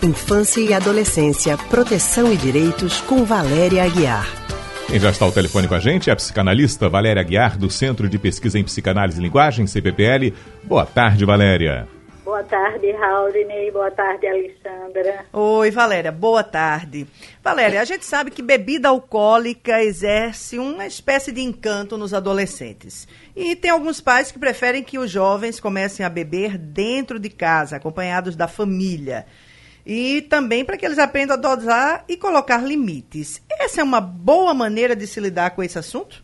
Infância e Adolescência, Proteção e Direitos, com Valéria Aguiar. Quem já está ao telefone com a gente é a psicanalista Valéria Aguiar, do Centro de Pesquisa em Psicanálise e Linguagem, CPPL. Boa tarde, Valéria. Boa tarde, Raulney. Boa tarde, Alexandra. Oi, Valéria. Boa tarde. Valéria, a gente sabe que bebida alcoólica exerce uma espécie de encanto nos adolescentes. E tem alguns pais que preferem que os jovens comecem a beber dentro de casa, acompanhados da família. E também para que eles aprendam a dosar e colocar limites. Essa é uma boa maneira de se lidar com esse assunto?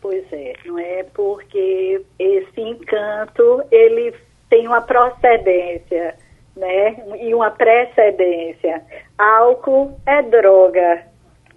Pois é, não é porque esse encanto ele tem uma procedência, né? E uma precedência. Álcool é droga,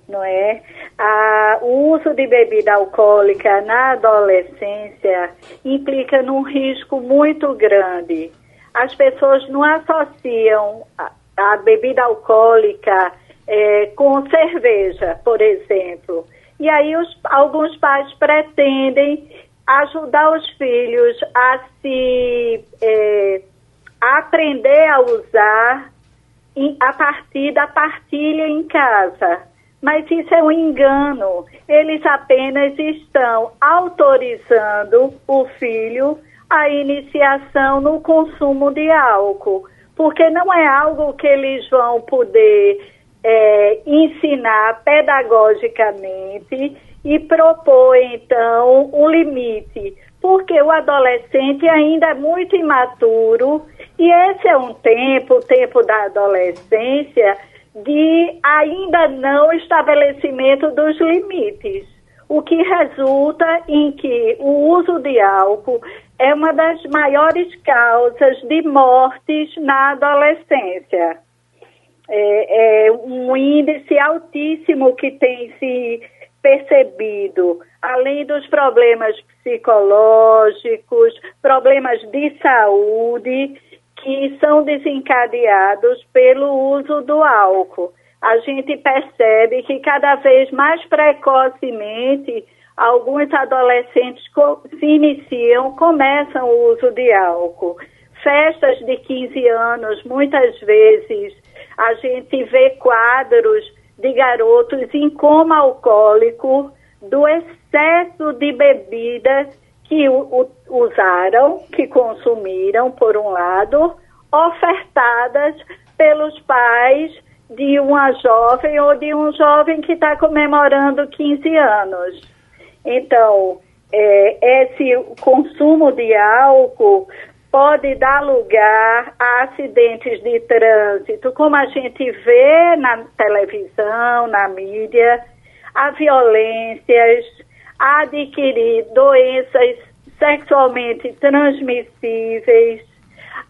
não é? A, o uso de bebida alcoólica na adolescência implica num risco muito grande. As pessoas não associam a, a bebida alcoólica é, com cerveja, por exemplo. E aí os, alguns pais pretendem ajudar os filhos a se é, aprender a usar a partir da partilha em casa. Mas isso é um engano. Eles apenas estão autorizando o filho a iniciação no consumo de álcool, porque não é algo que eles vão poder é, ensinar pedagogicamente e propor, então, um limite, porque o adolescente ainda é muito imaturo e esse é um tempo, o tempo da adolescência, de ainda não estabelecimento dos limites, o que resulta em que o uso de álcool é uma das maiores causas de mortes na adolescência. É, é um índice altíssimo que tem se percebido, além dos problemas psicológicos, problemas de saúde, que são desencadeados pelo uso do álcool. A gente percebe que cada vez mais precocemente alguns adolescentes se iniciam, começam o uso de álcool. Festas de 15 anos, muitas vezes a gente vê quadros de garotos em coma alcoólico do excesso de bebidas que usaram, que consumiram, por um lado, ofertadas pelos pais de uma jovem ou de um jovem que está comemorando 15 anos. Então, é, esse consumo de álcool pode dar lugar a acidentes de trânsito, como a gente vê na televisão, na mídia, a violências, a adquirir doenças sexualmente transmissíveis,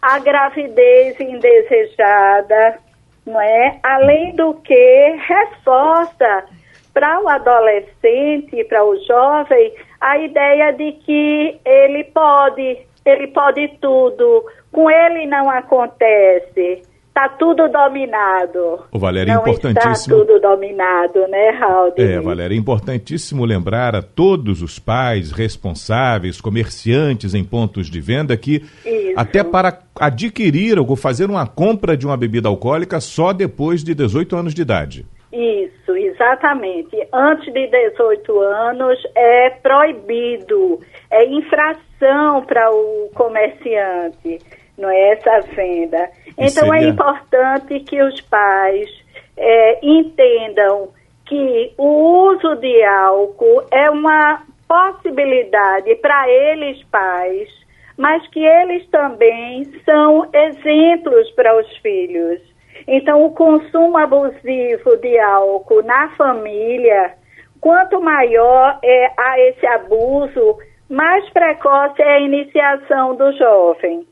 a gravidez indesejada, não é? Além do que reforça para o adolescente, para o jovem, a ideia de que ele pode ele pode tudo. Com ele não acontece. Está tudo dominado. O Valéria, não importantíssimo. Está tudo dominado, né, Raul? É, Valéria, é importantíssimo lembrar a todos os pais, responsáveis, comerciantes em pontos de venda que Isso. até para adquirir ou fazer uma compra de uma bebida alcoólica só depois de 18 anos de idade. Isso, exatamente. Antes de 18 anos é proibido, é infração para o comerciante, não é essa venda. Então é importante que os pais é, entendam que o uso de álcool é uma possibilidade para eles pais, mas que eles também são exemplos para os filhos. Então, o consumo abusivo de álcool na família, quanto maior é a esse abuso, mais precoce é a iniciação do jovem,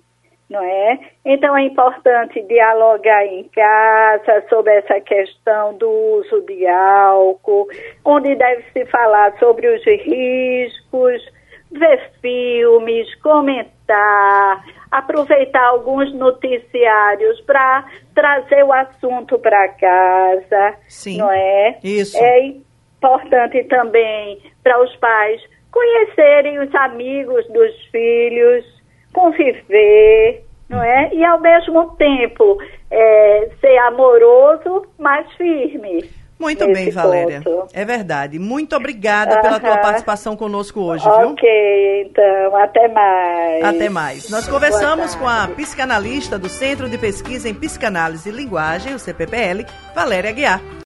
não é? Então, é importante dialogar em casa sobre essa questão do uso de álcool, onde deve se falar sobre os riscos, comentar, aproveitar alguns noticiários para trazer o assunto para casa, Sim, não é? Isso. É importante também para os pais conhecerem os amigos dos filhos, conviver, não é? E ao mesmo tempo é, ser amoroso, mas firme. Muito bem, Valéria. Ponto. É verdade. Muito obrigada pela tua participação conosco hoje, viu? Ok, então, até mais. Até mais. Nós conversamos com a psicanalista do Centro de Pesquisa em Psicanálise e Linguagem, o CPPL, Valéria Guiar.